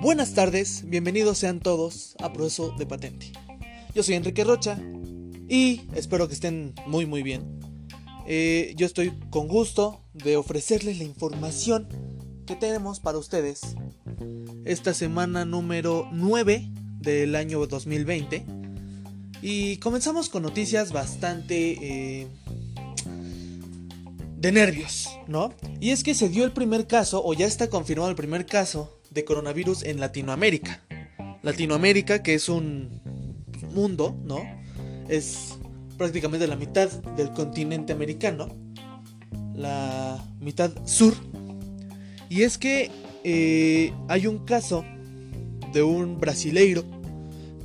Buenas tardes, bienvenidos sean todos a Proceso de Patente. Yo soy Enrique Rocha y espero que estén muy muy bien. Eh, yo estoy con gusto de ofrecerles la información que tenemos para ustedes esta semana número 9 del año 2020. Y comenzamos con noticias bastante eh, de nervios, ¿no? Y es que se dio el primer caso, o ya está confirmado el primer caso de coronavirus en Latinoamérica. Latinoamérica, que es un mundo, ¿no? Es prácticamente la mitad del continente americano, la mitad sur. Y es que eh, hay un caso de un brasileiro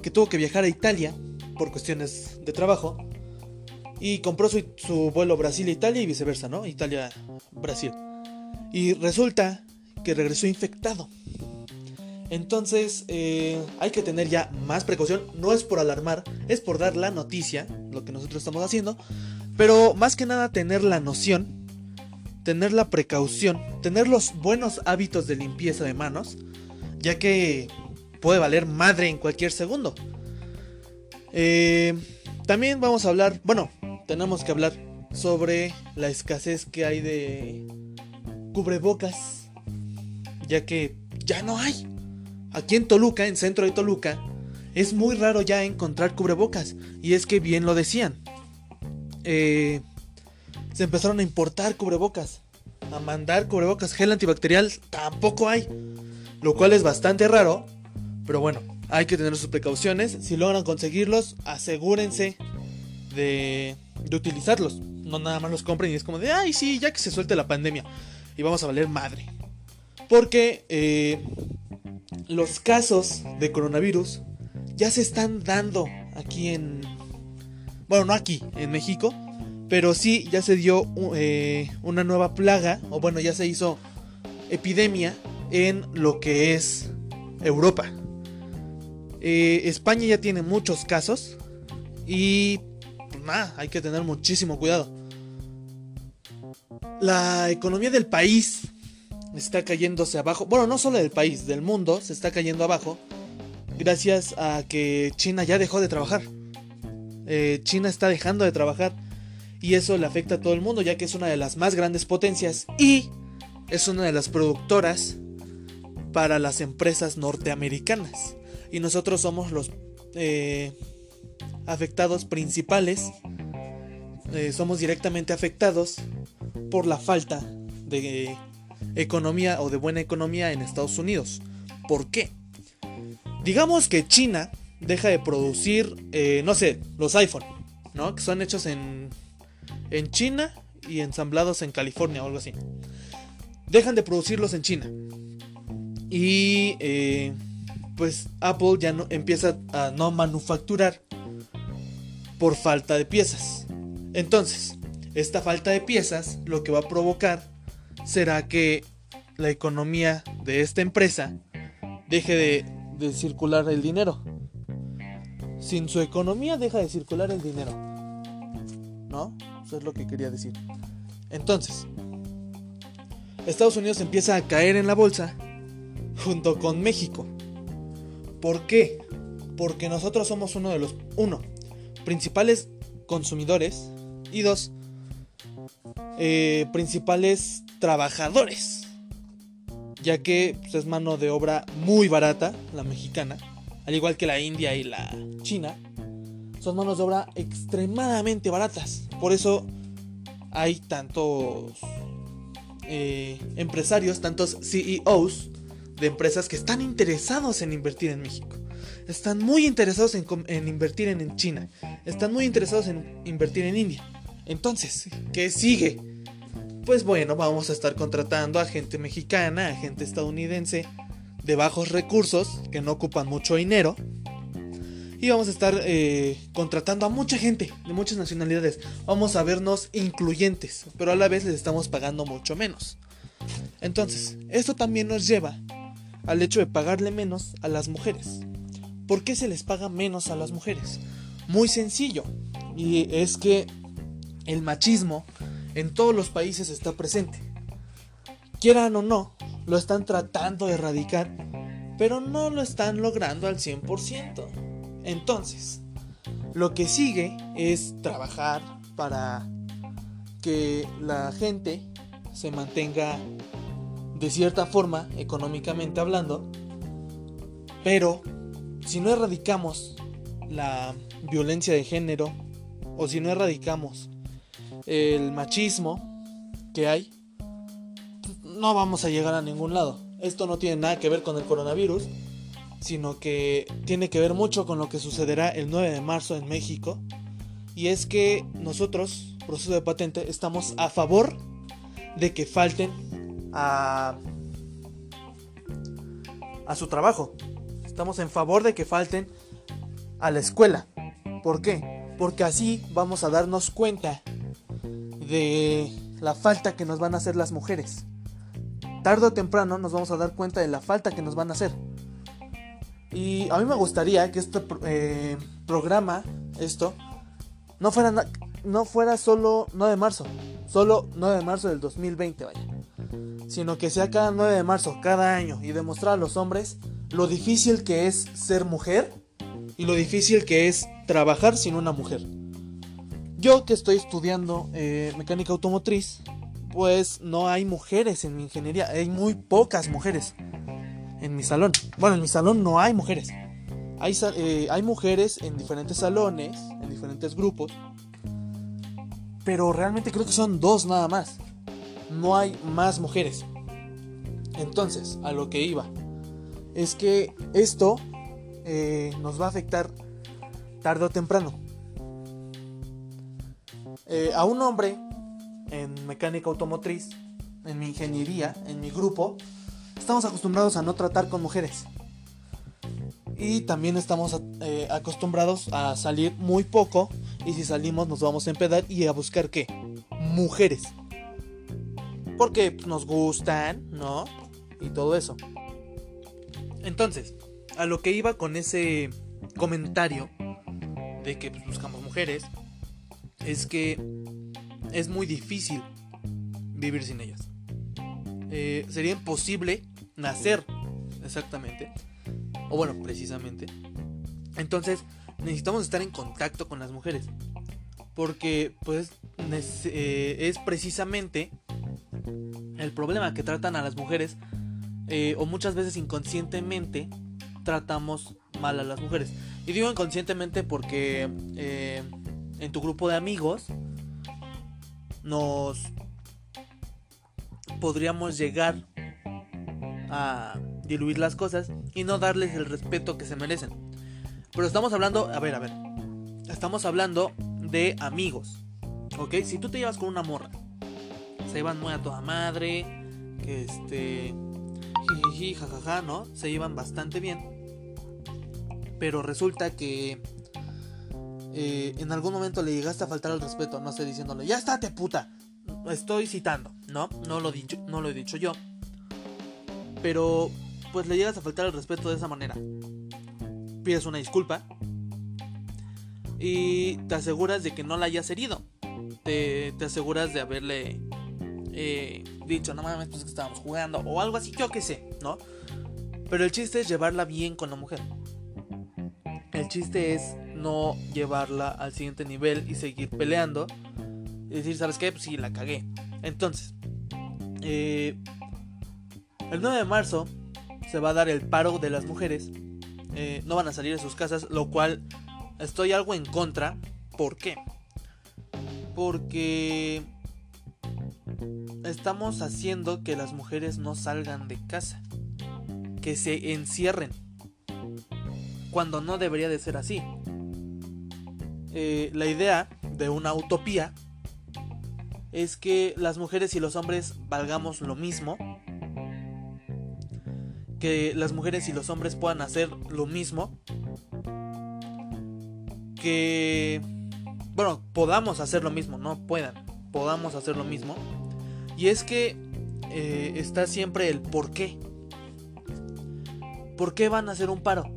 que tuvo que viajar a Italia por cuestiones de trabajo y compró su, su vuelo Brasil-Italia y viceversa, ¿no? Italia-Brasil. Y resulta que regresó infectado. Entonces eh, hay que tener ya más precaución. No es por alarmar, es por dar la noticia, lo que nosotros estamos haciendo. Pero más que nada tener la noción, tener la precaución, tener los buenos hábitos de limpieza de manos, ya que puede valer madre en cualquier segundo. Eh, también vamos a hablar, bueno, tenemos que hablar sobre la escasez que hay de cubrebocas, ya que ya no hay. Aquí en Toluca, en centro de Toluca, es muy raro ya encontrar cubrebocas. Y es que bien lo decían. Eh, se empezaron a importar cubrebocas. A mandar cubrebocas. Gel antibacterial tampoco hay. Lo cual es bastante raro. Pero bueno, hay que tener sus precauciones. Si logran conseguirlos, asegúrense de, de utilizarlos. No nada más los compren y es como de, ay, sí, ya que se suelte la pandemia. Y vamos a valer madre. Porque eh, los casos de coronavirus ya se están dando aquí en... Bueno, no aquí, en México. Pero sí, ya se dio eh, una nueva plaga, o bueno, ya se hizo epidemia en lo que es Europa. Eh, España ya tiene muchos casos y pues nada, hay que tener muchísimo cuidado. La economía del país está cayéndose abajo. Bueno, no solo del país, del mundo se está cayendo abajo. Gracias a que China ya dejó de trabajar. Eh, China está dejando de trabajar. Y eso le afecta a todo el mundo, ya que es una de las más grandes potencias. Y es una de las productoras para las empresas norteamericanas. Y nosotros somos los eh, afectados principales. Eh, somos directamente afectados por la falta de economía o de buena economía en Estados Unidos. ¿Por qué? Digamos que China deja de producir, eh, no sé, los iPhone, ¿no? Que son hechos en, en China y ensamblados en California o algo así. Dejan de producirlos en China. Y eh, pues Apple ya no empieza a no manufacturar por falta de piezas. Entonces, esta falta de piezas lo que va a provocar será que la economía de esta empresa deje de, circular el dinero. Sin su economía deja de circular el dinero. ¿No? Eso es lo que quería decir. Entonces, Estados Unidos empieza a caer en la bolsa junto con México. ¿Por qué? Porque nosotros somos uno de los, uno, principales consumidores y dos, eh, principales trabajadores, ya que pues, es mano de obra muy barata, la mexicana, al igual que la India y la China, son manos de obra extremadamente baratas. Por eso hay tantos eh, empresarios, tantos CEOs de empresas que están interesados en invertir en México. Están muy interesados en, invertir en China. Están muy interesados en invertir en India. Entonces, ¿qué sigue? pues bueno, vamos a estar contratando a gente mexicana, a gente estadounidense de bajos recursos que no ocupan mucho dinero. Y vamos a estar eh, contratando a mucha gente de muchas nacionalidades. Vamos a vernos incluyentes, pero a la vez les estamos pagando mucho menos. Entonces, esto también nos lleva al hecho de pagarle menos a las mujeres. ¿Por qué se les paga menos a las mujeres? Muy sencillo. Y es que el machismo en todos los países está presente. quieran o no, lo están tratando de erradicar, pero no lo están logrando al 100%. Entonces, lo que sigue es trabajar para que la gente se mantenga de cierta forma, económicamente hablando, pero si no erradicamos la violencia de género o si no erradicamos el machismo que hay, no vamos a llegar a ningún lado. Esto no tiene nada que ver con el coronavirus, sino que tiene que ver mucho con lo que sucederá el 9 de marzo en México. Y es que nosotros, proceso de patente, estamos a favor de que falten a, a su trabajo. Estamos en favor de que falten a la escuela. ¿Por qué? Porque así vamos a darnos cuenta de la falta que nos van a hacer las mujeres. Tarde o temprano nos vamos a dar cuenta de la falta que nos van a hacer. Y a mí me gustaría que este eh, programa, esto, no fuera, no fuera solo 9 de marzo, solo 9 de marzo del 2020, vaya. Sino que sea cada 9 de marzo, cada año, y demostrar a los hombres lo difícil que es ser mujer y lo difícil que es trabajar sin una mujer. Yo que estoy estudiando eh, mecánica automotriz, pues no hay mujeres en mi ingeniería, hay muy pocas mujeres en mi salón. Bueno, en mi salón no hay mujeres. Eh, hay mujeres en diferentes salones, en diferentes grupos, pero realmente creo que son dos nada más. No hay más mujeres. Entonces, a lo que iba, es que esto eh, nos va a afectar tarde o temprano. Eh, a un hombre en mecánica automotriz, en mi ingeniería, en mi grupo, estamos acostumbrados a no tratar con mujeres. Y también estamos eh, acostumbrados a salir muy poco. Y si salimos nos vamos a empedar y a buscar qué? Mujeres. Porque nos gustan, ¿no? Y todo eso. Entonces, a lo que iba con ese comentario de que pues, buscamos mujeres, es que es muy difícil vivir sin ellas. Eh, sería imposible nacer, exactamente. O bueno, precisamente. Entonces, necesitamos estar en contacto con las mujeres. Porque, pues, eh, es precisamente el problema que tratan a las mujeres eh, o muchas veces inconscientemente tratamos mal a las mujeres. Y digo inconscientemente porque eh, en tu grupo de amigos nos podríamos llegar a diluir las cosas y no darles el respeto que se merecen. Pero estamos hablando, a ver, a ver, estamos hablando de amigos, ¿ok? Si tú te llevas con una morra, se iban muy a toda madre, que este, jiji, jajaja, ¿no? Se llevan bastante bien. Pero resulta que eh, en algún momento le llegaste a faltar al respeto, no sé, diciéndole, ya estate puta. Estoy citando, ¿no? No lo, no lo he dicho yo. Pero pues le llegas a faltar el respeto de esa manera. Pides una disculpa. Y te aseguras de que no la hayas herido. Te, te aseguras de haberle eh, dicho, no mames, pues que estábamos jugando o algo así, yo qué sé, ¿no? Pero el chiste es llevarla bien con la mujer. El chiste es no llevarla al siguiente nivel y seguir peleando. Y decir, ¿sabes qué? Pues sí, la cagué. Entonces, eh, el 9 de marzo se va a dar el paro de las mujeres. Eh, no van a salir de sus casas, lo cual estoy algo en contra. ¿Por qué? Porque estamos haciendo que las mujeres no salgan de casa, que se encierren, cuando no debería de ser así. Eh, la idea de una utopía es que las mujeres y los hombres valgamos lo mismo, que las mujeres y los hombres puedan hacer lo mismo, que, bueno, podamos hacer lo mismo, no puedan, podamos hacer lo mismo y es que eh, está siempre el por qué. ¿Por qué van a hacer un paro?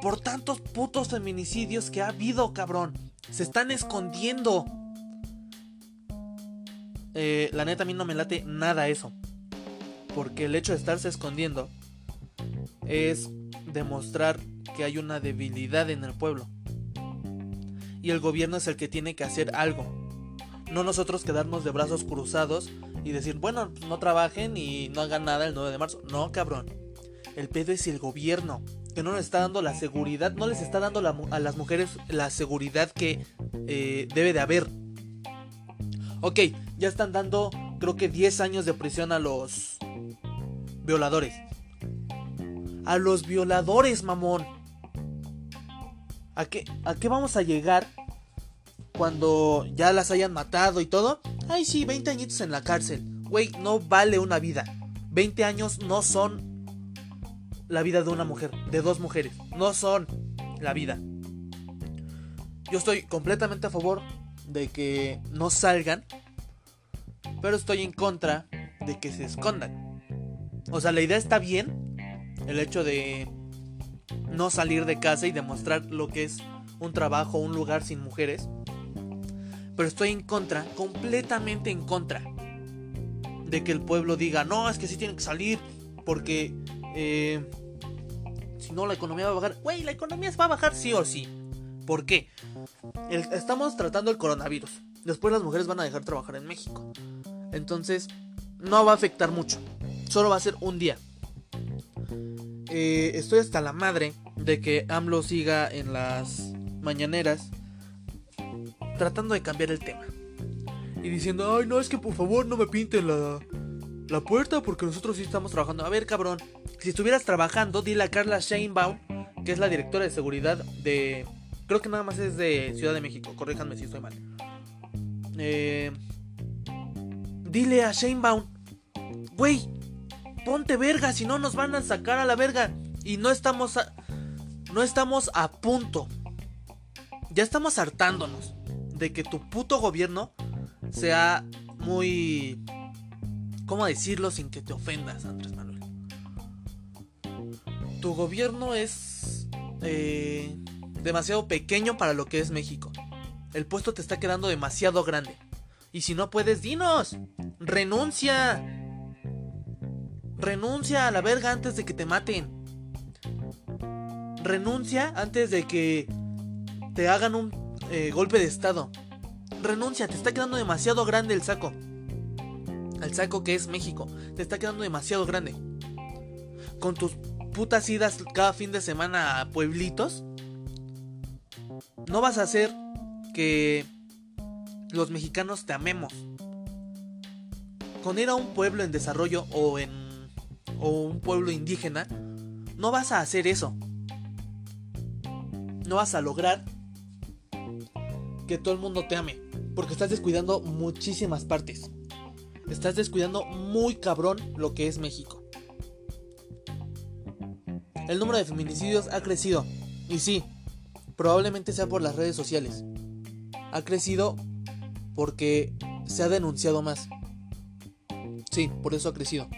Por tantos putos feminicidios que ha habido, cabrón. Se están escondiendo. Eh, la neta a mí no me late nada eso. Porque el hecho de estarse escondiendo es demostrar que hay una debilidad en el pueblo. Y el gobierno es el que tiene que hacer algo. No nosotros quedarnos de brazos cruzados y decir, bueno, no trabajen y no hagan nada el 9 de marzo. No, cabrón. El pedo es el gobierno que no nos está dando la seguridad, no les está dando a las mujeres la seguridad que eh, debe de haber. Ok, ya están dando creo que 10 años de prisión a los violadores. A los violadores, mamón. ¿A qué, ¿A qué vamos a llegar cuando ya las hayan matado y todo? Ay, sí, 20 añitos en la cárcel. Güey, no vale una vida. 20 años no son la vida de una mujer, de dos mujeres. No son la vida. Yo estoy completamente a favor de que no salgan, pero estoy en contra de que se escondan. O sea, la idea está bien, el hecho de no salir de casa y demostrar lo que es un trabajo, un lugar sin mujeres. Pero estoy en contra, completamente en contra, de que el pueblo diga, no, es que sí tienen que salir, porque eh, si no la economía va a bajar. Güey, la economía va a bajar sí o sí. ¿Por qué? estamos tratando el coronavirus. Después las mujeres van a dejar trabajar en México. Entonces, no va a afectar mucho. Solo va a ser un día. Eh, estoy hasta la madre de que AMLO siga en las mañaneras tratando de cambiar el tema. Y diciendo, ay, no, es que por favor no me pinten la, la puerta porque nosotros sí estamos trabajando. A ver, cabrón, si estuvieras trabajando, dile a Carla Sheinbaum, que es la directora de seguridad de... Creo que nada más es de Ciudad de México, corríjanme si estoy mal. Eh, dile a Sheinbaum, güey, ponte verga, si no nos van a sacar a la verga. Y no estamos a, no estamos a punto. Ya estamos hartándonos de que tu puto gobierno sea muy ¿Cómo decirlo sin que te ofendas, Andrés Manuel? Tu gobierno es eh, demasiado pequeño para lo que es México. El puesto te está quedando demasiado grande. Y si no puedes, dinos. Renuncia. Renuncia a la verga antes de que te maten. Renuncia antes de que te hagan un eh, golpe de estado. Renuncia, te está quedando demasiado grande el saco al saco que es México. Te está quedando demasiado grande. Con tus putas idas cada fin de semana a pueblitos, no vas a hacer que los mexicanos te amemos. Con ir a un pueblo en desarrollo o en o un pueblo indígena, no vas a hacer eso. No vas a lograr que todo el mundo te ame, porque estás descuidando muchísimas partes estás descuidando muy cabrón lo que es México. El número de feminicidios ha crecido. Y sí, probablemente sea por las redes sociales. Ha crecido porque se ha denunciado más. Sí, por eso ha crecido.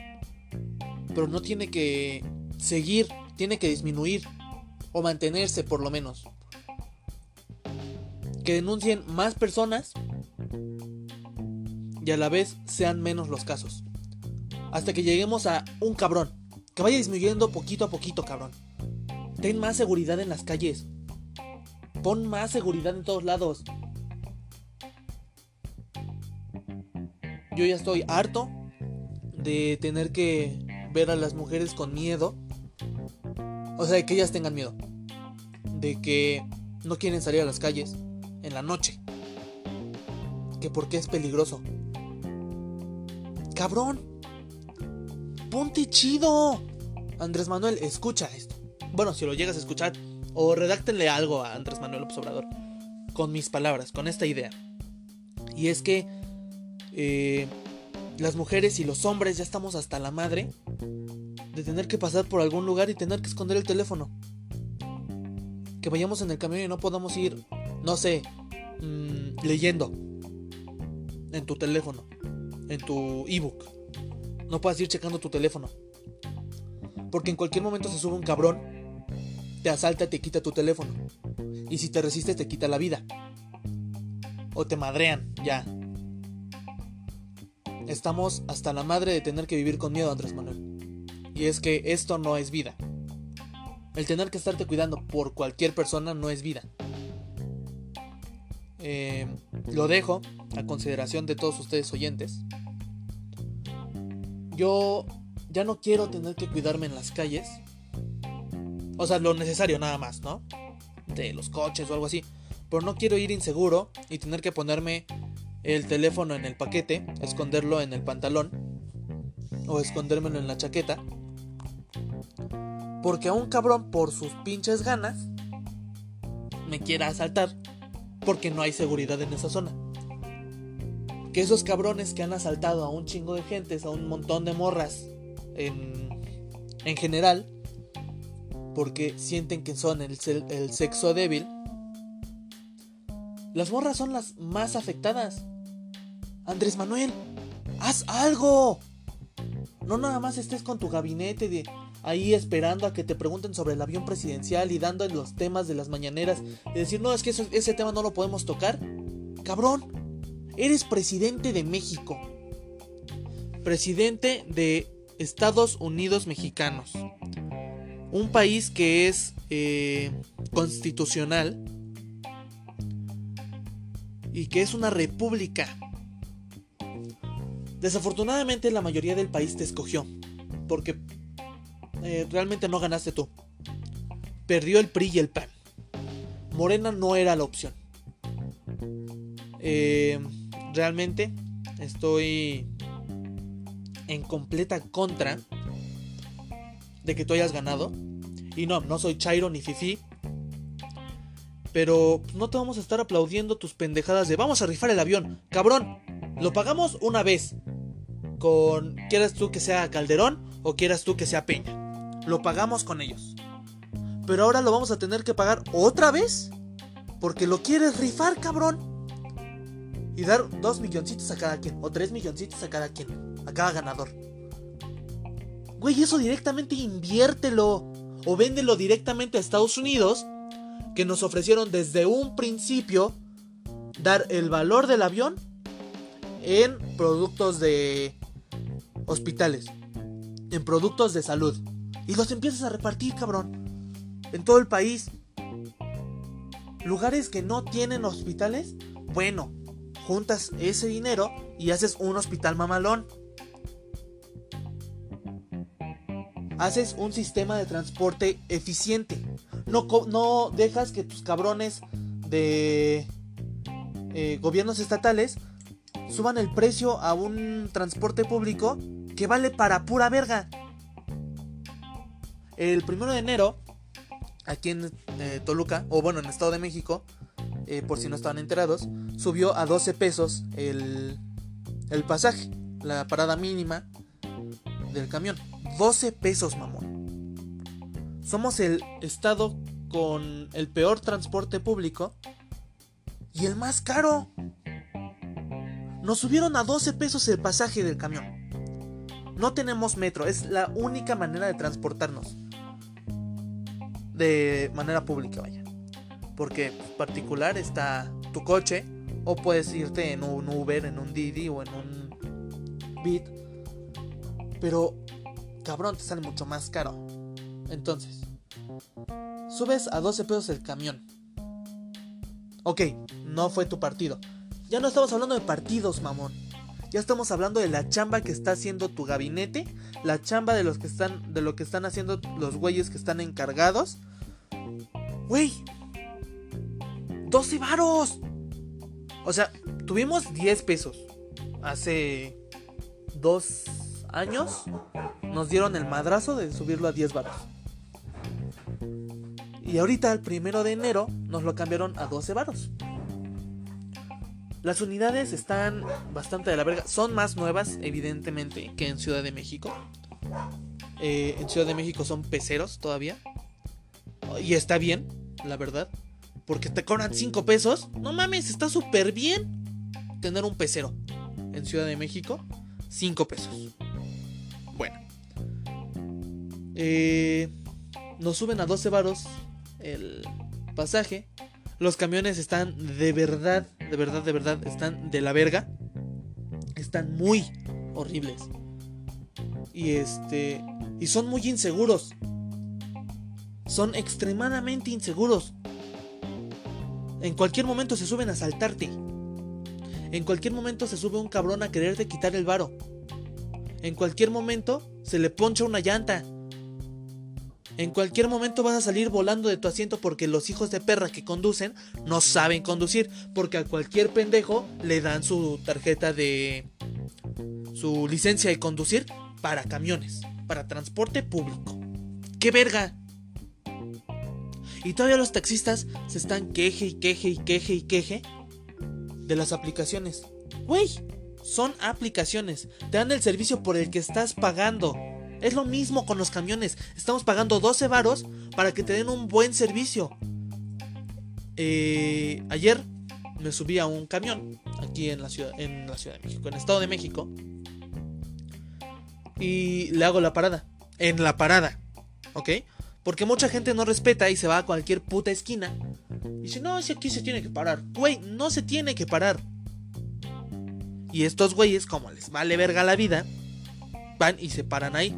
Pero no tiene que seguir, tiene que disminuir o mantenerse por lo menos. Que denuncien más personas y a la vez sean menos los casos. Hasta que lleguemos a un cabrón. Que vaya disminuyendo poquito a poquito, cabrón. Ten más seguridad en las calles. Pon más seguridad en todos lados. Yo ya estoy harto de tener que ver a las mujeres con miedo. O sea, de que ellas tengan miedo. De que no quieren salir a las calles en la noche. Que porque es peligroso. Cabrón. Ponte chido. Andrés Manuel, escucha esto. Bueno, si lo llegas a escuchar, o redáctenle algo a Andrés Manuel Obrador. Con mis palabras, con esta idea. Y es que eh, las mujeres y los hombres ya estamos hasta la madre de tener que pasar por algún lugar y tener que esconder el teléfono. Que vayamos en el camión y no podamos ir, no sé, mm, leyendo en tu teléfono en tu ebook. No puedes ir checando tu teléfono. Porque en cualquier momento se sube un cabrón, te asalta, te quita tu teléfono. Y si te resistes, te quita la vida. O te madrean, ya. estamos hasta la madre de tener que vivir con miedo, Andrés Manuel. Y es que esto no es vida. El tener que estarte cuidando por cualquier persona no es vida. Eh, lo dejo a consideración de todos ustedes oyentes. Yo ya no quiero tener que cuidarme en las calles. O sea, lo necesario nada más, ¿no? De los coches o algo así. Pero no quiero ir inseguro y tener que ponerme el teléfono en el paquete, esconderlo en el pantalón o escondérmelo en la chaqueta. Porque a un cabrón por sus pinches ganas me quiera asaltar porque no hay seguridad en esa zona. Que esos cabrones que han asaltado a un chingo de gentes, a un montón de morras en, en general, porque sienten que son el, el sexo débil, las morras son las más afectadas. Andrés Manuel, haz algo. No nada más estés con tu gabinete de ahí esperando a que te pregunten sobre el avión presidencial y dando los temas de las mañaneras y decir, no, es que ese tema no lo podemos tocar. Cabrón, eres presidente de México. Presidente de Estados Unidos Mexicanos. Un país que es eh, constitucional y que es una república. Desafortunadamente la mayoría del país te escogió, porque eh, realmente no ganaste tú. Perdió el PRI y el PAN. Morena no era la opción. Eh, realmente estoy en completa contra de que tú hayas ganado. Y no, no soy Chairo ni Fifi. Pero no te vamos a estar aplaudiendo tus pendejadas de vamos a rifar el avión. Cabrón, lo pagamos una vez con quieras tú que sea Calderón o quieras tú que sea Peña. Lo pagamos con ellos. Pero ahora lo vamos a tener que pagar otra vez porque lo quieres rifar, cabrón. Y dar dos milloncitos a cada quien o tres milloncitos a cada quien, a cada ganador. Güey, eso directamente inviértelo o véndelo directamente a Estados Unidos que nos ofrecieron desde un principio dar el valor del avión en productos de hospitales, en productos de salud. Y los empiezas a repartir, cabrón. En todo el país. Lugares que no tienen hospitales, bueno, juntas ese dinero y haces un hospital mamalón. Haces un sistema de transporte eficiente. No, no dejas que tus cabrones de eh, gobiernos estatales suban el precio a un transporte público que vale para pura verga. El primero de enero, aquí en eh, Toluca, o bueno, en Estado de México, eh, por si no estaban enterados, subió a 12 pesos el, el pasaje, la parada mínima del camión. 12 pesos, mamón. Somos el estado con el peor transporte público y el más caro. Nos subieron a 12 pesos el pasaje del camión. No tenemos metro, es la única manera de transportarnos. De manera pública, vaya. Porque particular está tu coche, o puedes irte en un Uber, en un Didi o en un Bit. Pero, cabrón, te sale mucho más caro. Entonces, subes a 12 pesos el camión. Ok, no fue tu partido. Ya no estamos hablando de partidos, mamón. Ya estamos hablando de la chamba que está haciendo tu gabinete, la chamba de los que están de lo que están haciendo los güeyes que están encargados. Güey, 12 varos. O sea, tuvimos 10 pesos. Hace dos años nos dieron el madrazo de subirlo a 10 varos. Y ahorita, el primero de enero, nos lo cambiaron a 12 varos. Las unidades están bastante de la verga. Son más nuevas, evidentemente, que en Ciudad de México. Eh, en Ciudad de México son peceros todavía. Y está bien, la verdad. Porque te cobran 5 pesos. No mames, está súper bien tener un pecero. En Ciudad de México, 5 pesos. Bueno. Eh, nos suben a 12 varos el pasaje. Los camiones están de verdad, de verdad, de verdad, están de la verga. Están muy, horribles. Y este. Y son muy inseguros. Son extremadamente inseguros. En cualquier momento se suben a asaltarte. En cualquier momento se sube un cabrón a quererte quitar el varo. En cualquier momento se le poncha una llanta. En cualquier momento vas a salir volando de tu asiento porque los hijos de perra que conducen no saben conducir. Porque a cualquier pendejo le dan su tarjeta de... su licencia de conducir para camiones, para transporte público. ¡Qué verga! Y todavía los taxistas se están queje y queje y queje y queje de las aplicaciones. Güey, son aplicaciones. Te dan el servicio por el que estás pagando. Es lo mismo con los camiones. Estamos pagando 12 varos para que te den un buen servicio. Eh, ayer me subí a un camión aquí en la, ciudad, en la Ciudad de México, en el Estado de México. Y le hago la parada. En la parada. ¿Ok? Porque mucha gente no respeta y se va a cualquier puta esquina. Y dice, no, si aquí se tiene que parar. Güey, no se tiene que parar. Y estos güeyes, como les vale verga la vida, van y se paran ahí.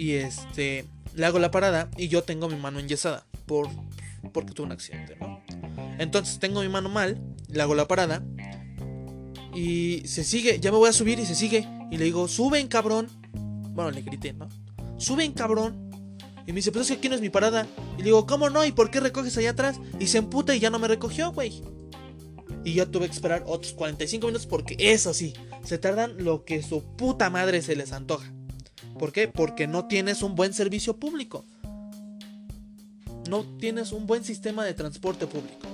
Y este, le hago la parada y yo tengo mi mano enyesada por porque tuve un accidente, ¿no? Entonces tengo mi mano mal, le hago la parada y se sigue, ya me voy a subir y se sigue y le digo, "Suben, cabrón." Bueno, le grité, ¿no? "Suben, cabrón." Y me dice, "Pues es que aquí no es mi parada." Y le digo, "¿Cómo no? ¿Y por qué recoges allá atrás?" Y se emputa y ya no me recogió, güey. Y yo tuve que esperar otros 45 minutos porque eso sí, se tardan lo que su puta madre se les antoja. ¿Por qué? Porque no tienes un buen servicio público. No tienes un buen sistema de transporte público.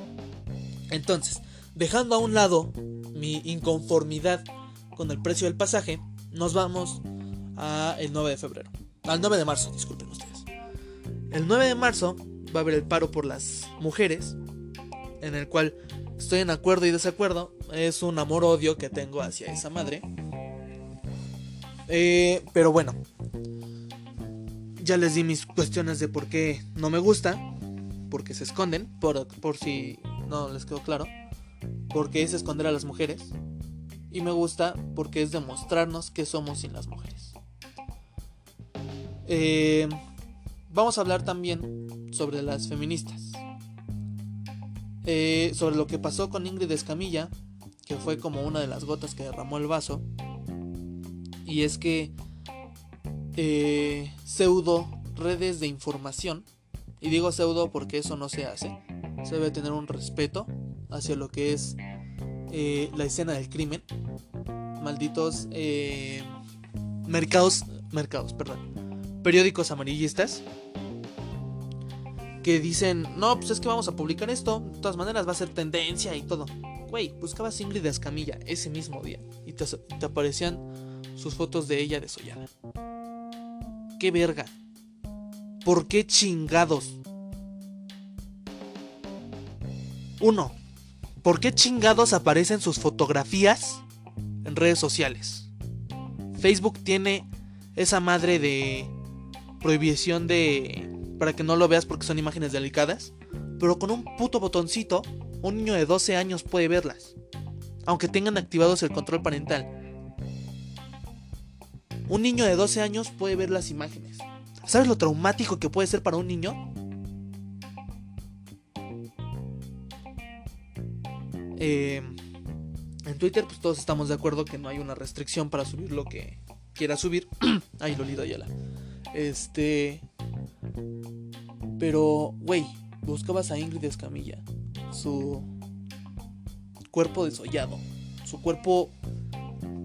Entonces, dejando a un lado mi inconformidad con el precio del pasaje, nos vamos a el 9 de febrero. Al 9 de marzo, disculpen ustedes. El 9 de marzo va a haber el paro por las mujeres, en el cual estoy en acuerdo y desacuerdo. Es un amor-odio que tengo hacia esa madre. Eh, pero bueno, ya les di mis cuestiones de por qué no me gusta. Porque se esconden, por, por si no les quedó claro. Porque es esconder a las mujeres. Y me gusta porque es demostrarnos que somos sin las mujeres. Eh, vamos a hablar también sobre las feministas. Eh, sobre lo que pasó con Ingrid Escamilla, que fue como una de las gotas que derramó el vaso. Y es que eh, pseudo redes de información, y digo pseudo porque eso no se hace, se debe tener un respeto hacia lo que es eh, la escena del crimen. Malditos eh, mercados, mercados, perdón, periódicos amarillistas que dicen, no, pues es que vamos a publicar esto, de todas maneras va a ser tendencia y todo. Güey, buscabas Ingrid Escamilla ese mismo día y te, te aparecían sus fotos de ella desollada. ¿Qué verga? ¿Por qué chingados? Uno, ¿por qué chingados aparecen sus fotografías en redes sociales? Facebook tiene esa madre de prohibición de para que no lo veas porque son imágenes delicadas, pero con un puto botoncito, un niño de 12 años puede verlas, aunque tengan activados el control parental. Un niño de 12 años puede ver las imágenes. ¿Sabes lo traumático que puede ser para un niño? Eh, en Twitter, pues todos estamos de acuerdo que no hay una restricción para subir lo que quiera subir. Ay, Lolita Ayala. Este. Pero, güey, buscabas a Ingrid Escamilla. Su cuerpo desollado. Su cuerpo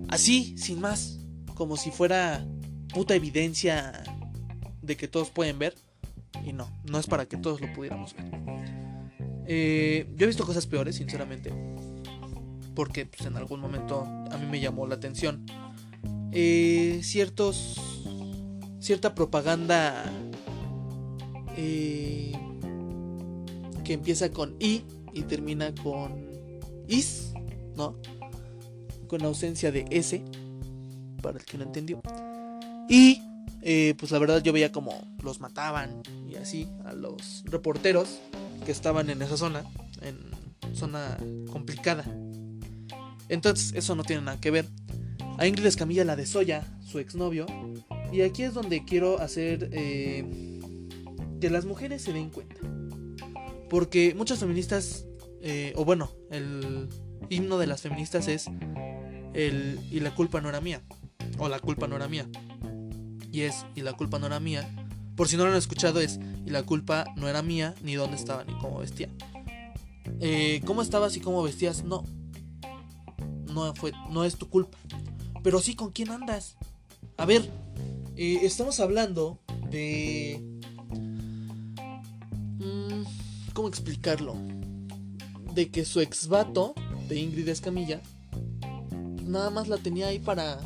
así, sin más. Como si fuera puta evidencia de que todos pueden ver. Y no, no es para que todos lo pudiéramos ver. Eh, yo he visto cosas peores, sinceramente. Porque pues, en algún momento a mí me llamó la atención. Eh, ciertos. Cierta propaganda. Eh, que empieza con I y termina con is, ¿no? Con ausencia de S, para el que no entendió. Y eh, pues la verdad yo veía como los mataban y así a los reporteros que estaban en esa zona, en zona complicada. Entonces, eso no tiene nada que ver. A Ingrid Escamilla la de Soya, su exnovio. Y aquí es donde quiero hacer eh, que las mujeres se den cuenta. Porque muchas feministas, eh, o bueno, el himno de las feministas es el y la culpa no era mía. O la culpa no era mía. Y es y la culpa no era mía. Por si no lo han escuchado es y la culpa no era mía, ni dónde estaba, ni cómo vestía. Eh, cómo estabas y cómo vestías, no. No, fue, no es tu culpa. Pero sí con quién andas. A ver, eh, estamos hablando de... Mm, ¿Cómo explicarlo? De que su ex vato, de Ingrid Escamilla, nada más la tenía ahí para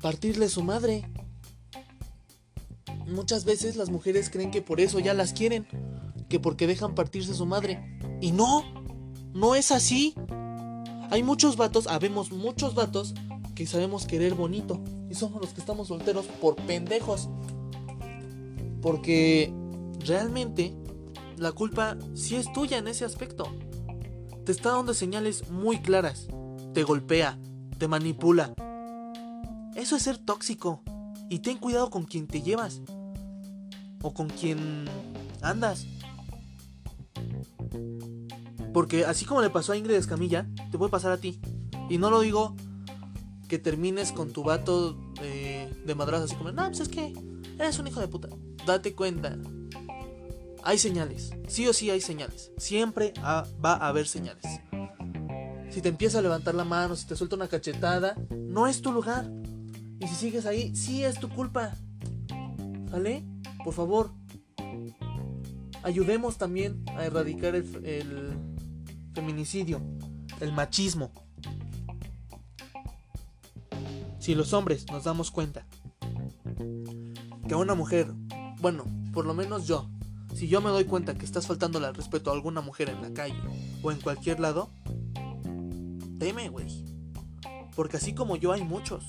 partirle su madre. Muchas veces las mujeres creen que por eso ya las quieren, que porque dejan partirse su madre. Y no, no es así. Hay muchos vatos, habemos muchos vatos que sabemos querer bonito. Y somos los que estamos solteros por pendejos. Porque realmente la culpa sí es tuya en ese aspecto. Te está dando señales muy claras. Te golpea, te manipula. Eso es ser tóxico. Y ten cuidado con quien te llevas. O con quien andas. Porque así como le pasó a Ingrid Escamilla, te puede pasar a ti. Y no lo digo que termines con tu vato de, de madrazo así como, no, pues es que eres un hijo de puta. Date cuenta. Hay señales. Sí o sí hay señales. Siempre va a haber señales. Si te empieza a levantar la mano, si te suelta una cachetada, no es tu lugar. Y si sigues ahí, sí es tu culpa. ¿Vale? Por favor. Ayudemos también a erradicar el feminicidio, el machismo. Si los hombres nos damos cuenta que a una mujer, bueno, por lo menos yo, si yo me doy cuenta que estás faltándole al respeto a alguna mujer en la calle o en cualquier lado, teme, güey. Porque así como yo hay muchos.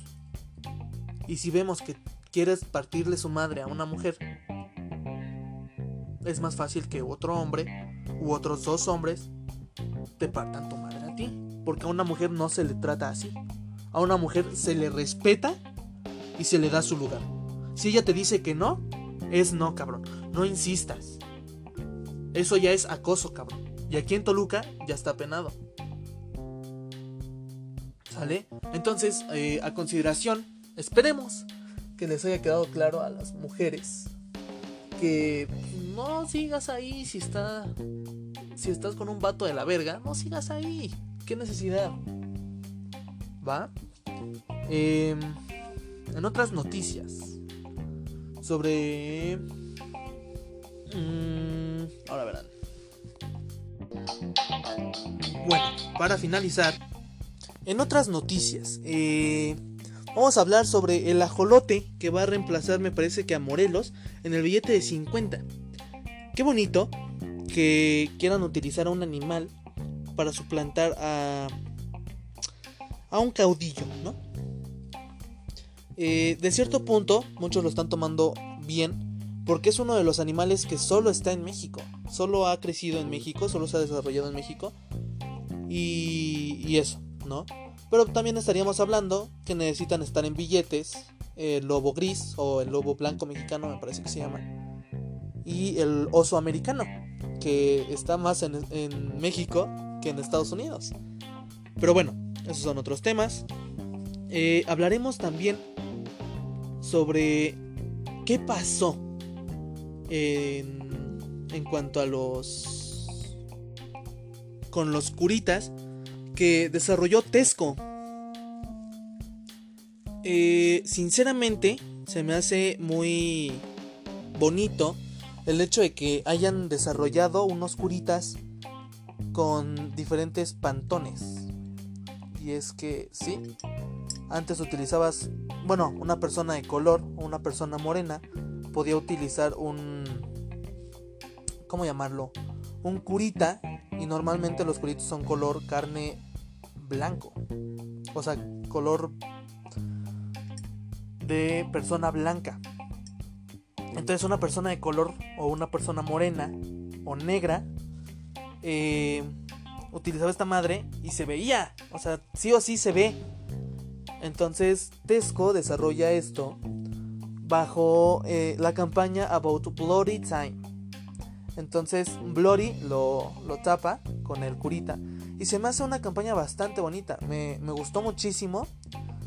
Y si vemos que quieres partirle su madre a una mujer, es más fácil que otro hombre u otros dos hombres te partan tu madre a ti. Porque a una mujer no se le trata así. A una mujer se le respeta y se le da su lugar. Si ella te dice que no, es no, cabrón. No insistas. Eso ya es acoso, cabrón. Y aquí en Toluca ya está penado. ¿Sale? Entonces, eh, a consideración, esperemos que les haya quedado claro a las mujeres que no sigas ahí si está si estás con un vato de la verga, no sigas ahí. ¿Qué necesidad? ¿Va? Em, en otras noticias sobre... Mm, ahora verán. Bueno, para finalizar, en otras noticias, eh, vamos a hablar sobre el ajolote que va a reemplazar, me parece que a Morelos, en el billete de 50. Qué bonito, que quieran utilizar a un animal para suplantar a, a un caudillo, ¿no? Eh, de cierto punto, muchos lo están tomando bien porque es uno de los animales que solo está en México, solo ha crecido en México, solo se ha desarrollado en México y, y eso, ¿no? Pero también estaríamos hablando que necesitan estar en billetes, el lobo gris o el lobo blanco mexicano, me parece que se llama, y el oso americano que está más en, México que en Estados Unidos. Pero bueno, esos son otros temas. Eh, hablaremos también sobre qué pasó en, en cuanto a los... con los curitas que desarrolló Tesco. Eh, sinceramente, se me hace muy bonito el hecho de que hayan desarrollado unos curitas con diferentes pantones. Y es que, sí, antes utilizabas, bueno, una persona de color una persona morena podía utilizar un, ¿cómo llamarlo? Un curita y normalmente los curitos son color carne blanco. O sea, color de persona blanca. Entonces una persona de color o una persona morena o negra eh, utilizaba esta madre y se veía. O sea, sí o sí se ve. Entonces Tesco desarrolla esto bajo eh, la campaña About Bloody Time. Entonces Bloody lo, lo, tapa con el curita. Y se me hace una campaña bastante bonita. Me, me gustó muchísimo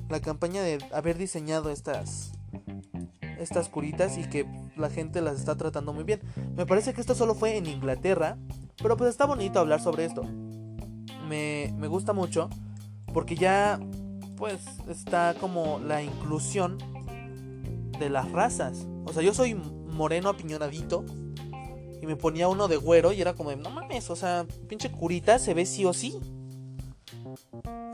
la campaña de haber diseñado estas, estas curitas y que la gente las está tratando muy bien. Me parece que esto solo fue en Inglaterra, pero pues está bonito hablar sobre esto. Me, me gusta mucho porque ya pues está como la inclusión de las razas. O sea, yo soy moreno apiñonadito y me ponía uno de güero y era como no mames, o sea, pinche curita se ve sí o sí.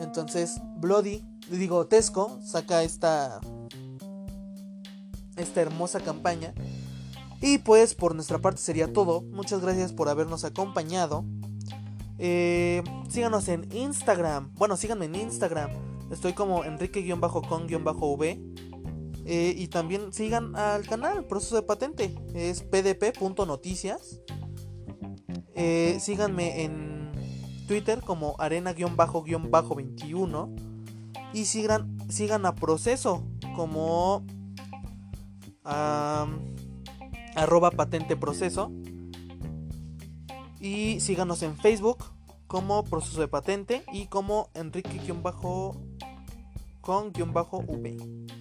Entonces, Bloody, digo, Tesco saca esta esta hermosa campaña. Y pues por nuestra parte sería todo. Muchas gracias por habernos acompañado. Eh, síganos en Instagram. Bueno, síganme en Instagram. Estoy como enrique-con-v. Eh, y también sigan al canal Proceso de Patente. Es pdp.noticias. Eh, síganme en Twitter como arena-21. Y sigan, sigan a Proceso como arroba patente proceso. Y síganos en Facebook como proceso de patente y como enrique-con-v.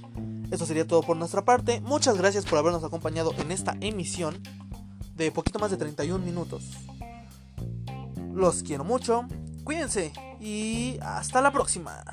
Eso sería todo por nuestra parte. Muchas gracias por habernos acompañado en esta emisión de poquito más de 31 minutos. Los quiero mucho, cuídense y hasta la próxima.